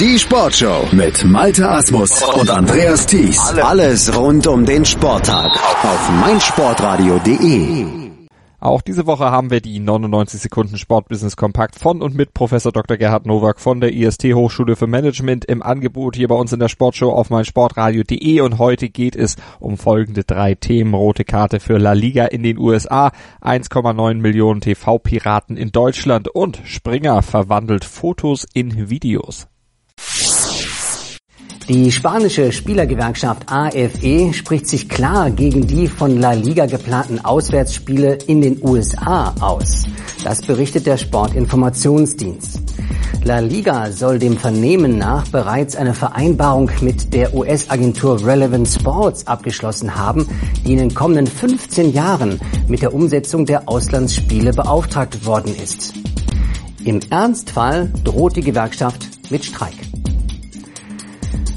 Die Sportshow mit Malte Asmus und Andreas Thies. Alles rund um den Sporttag auf meinsportradio.de. Auch diese Woche haben wir die 99 Sekunden Sportbusiness Kompakt von und mit Professor Dr. Gerhard Nowak von der IST Hochschule für Management im Angebot hier bei uns in der Sportshow auf meinsportradio.de und heute geht es um folgende drei Themen. Rote Karte für La Liga in den USA, 1,9 Millionen TV-Piraten in Deutschland und Springer verwandelt Fotos in Videos. Die spanische Spielergewerkschaft AFE spricht sich klar gegen die von La Liga geplanten Auswärtsspiele in den USA aus. Das berichtet der Sportinformationsdienst. La Liga soll dem Vernehmen nach bereits eine Vereinbarung mit der US-Agentur Relevant Sports abgeschlossen haben, die in den kommenden 15 Jahren mit der Umsetzung der Auslandsspiele beauftragt worden ist. Im Ernstfall droht die Gewerkschaft mit Streik.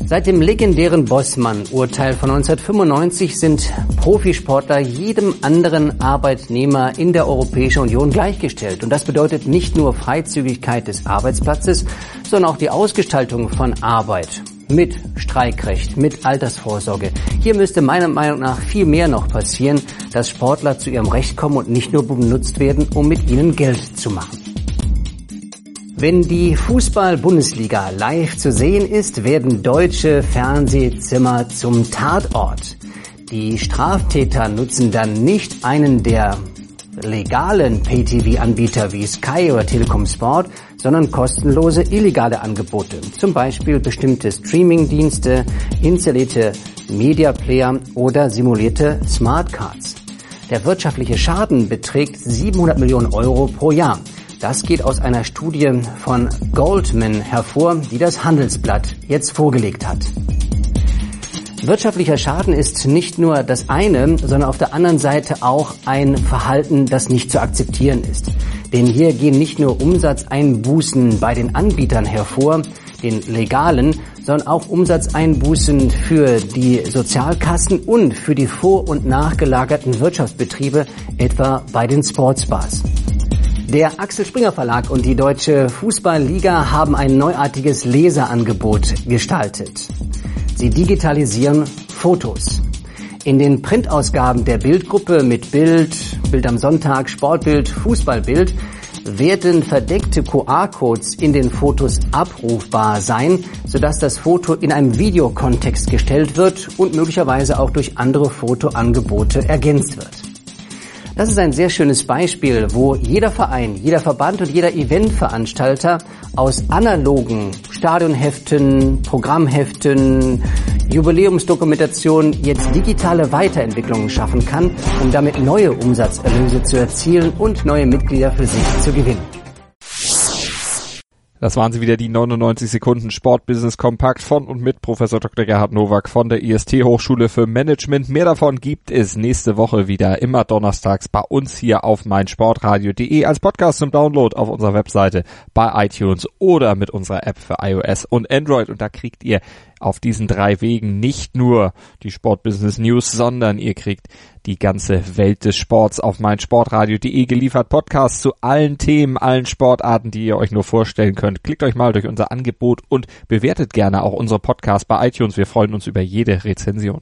Seit dem legendären Bossmann-Urteil von 1995 sind Profisportler jedem anderen Arbeitnehmer in der Europäischen Union gleichgestellt. Und das bedeutet nicht nur Freizügigkeit des Arbeitsplatzes, sondern auch die Ausgestaltung von Arbeit mit Streikrecht, mit Altersvorsorge. Hier müsste meiner Meinung nach viel mehr noch passieren, dass Sportler zu ihrem Recht kommen und nicht nur benutzt werden, um mit ihnen Geld zu machen. Wenn die Fußball-Bundesliga live zu sehen ist, werden deutsche Fernsehzimmer zum Tatort. Die Straftäter nutzen dann nicht einen der legalen Pay-TV-Anbieter wie Sky oder Telekom Sport, sondern kostenlose illegale Angebote. Zum Beispiel bestimmte Streaming-Dienste, installierte Media Player oder simulierte Smartcards. Der wirtschaftliche Schaden beträgt 700 Millionen Euro pro Jahr. Das geht aus einer Studie von Goldman hervor, die das Handelsblatt jetzt vorgelegt hat. Wirtschaftlicher Schaden ist nicht nur das eine, sondern auf der anderen Seite auch ein Verhalten, das nicht zu akzeptieren ist. Denn hier gehen nicht nur Umsatzeinbußen bei den Anbietern hervor, den legalen, sondern auch Umsatzeinbußen für die Sozialkassen und für die vor- und nachgelagerten Wirtschaftsbetriebe, etwa bei den Sportsbars. Der Axel Springer Verlag und die Deutsche Fußballliga haben ein neuartiges Leserangebot gestaltet. Sie digitalisieren Fotos. In den Printausgaben der Bildgruppe mit Bild, Bild am Sonntag, Sportbild, Fußballbild werden verdeckte QR-Codes in den Fotos abrufbar sein, sodass das Foto in einem Videokontext gestellt wird und möglicherweise auch durch andere Fotoangebote ergänzt wird. Das ist ein sehr schönes Beispiel, wo jeder Verein, jeder Verband und jeder Eventveranstalter aus analogen Stadionheften, Programmheften, Jubiläumsdokumentationen jetzt digitale Weiterentwicklungen schaffen kann, um damit neue Umsatzerlöse zu erzielen und neue Mitglieder für sich zu gewinnen. Das waren sie wieder die 99 Sekunden Sportbusiness Kompakt von und mit Professor Dr. Gerhard Nowak von der IST Hochschule für Management. Mehr davon gibt es nächste Woche wieder immer donnerstags bei uns hier auf meinsportradio.de als Podcast zum Download auf unserer Webseite bei iTunes oder mit unserer App für iOS und Android und da kriegt ihr auf diesen drei Wegen nicht nur die Sportbusiness News, sondern ihr kriegt die ganze Welt des Sports auf meinsportradio.de geliefert. Podcast zu allen Themen, allen Sportarten, die ihr euch nur vorstellen könnt. Klickt euch mal durch unser Angebot und bewertet gerne auch unsere Podcasts bei iTunes. Wir freuen uns über jede Rezension.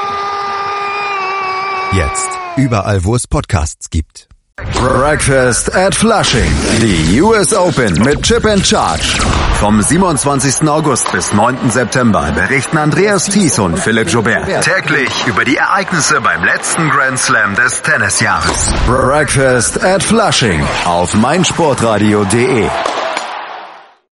Jetzt. Überall, wo es Podcasts gibt. Breakfast at Flushing. Die US Open mit Chip and Charge. Vom 27. August bis 9. September berichten Andreas Thies und Philipp Joubert täglich über die Ereignisse beim letzten Grand Slam des Tennisjahres. Breakfast at Flushing auf meinsportradio.de.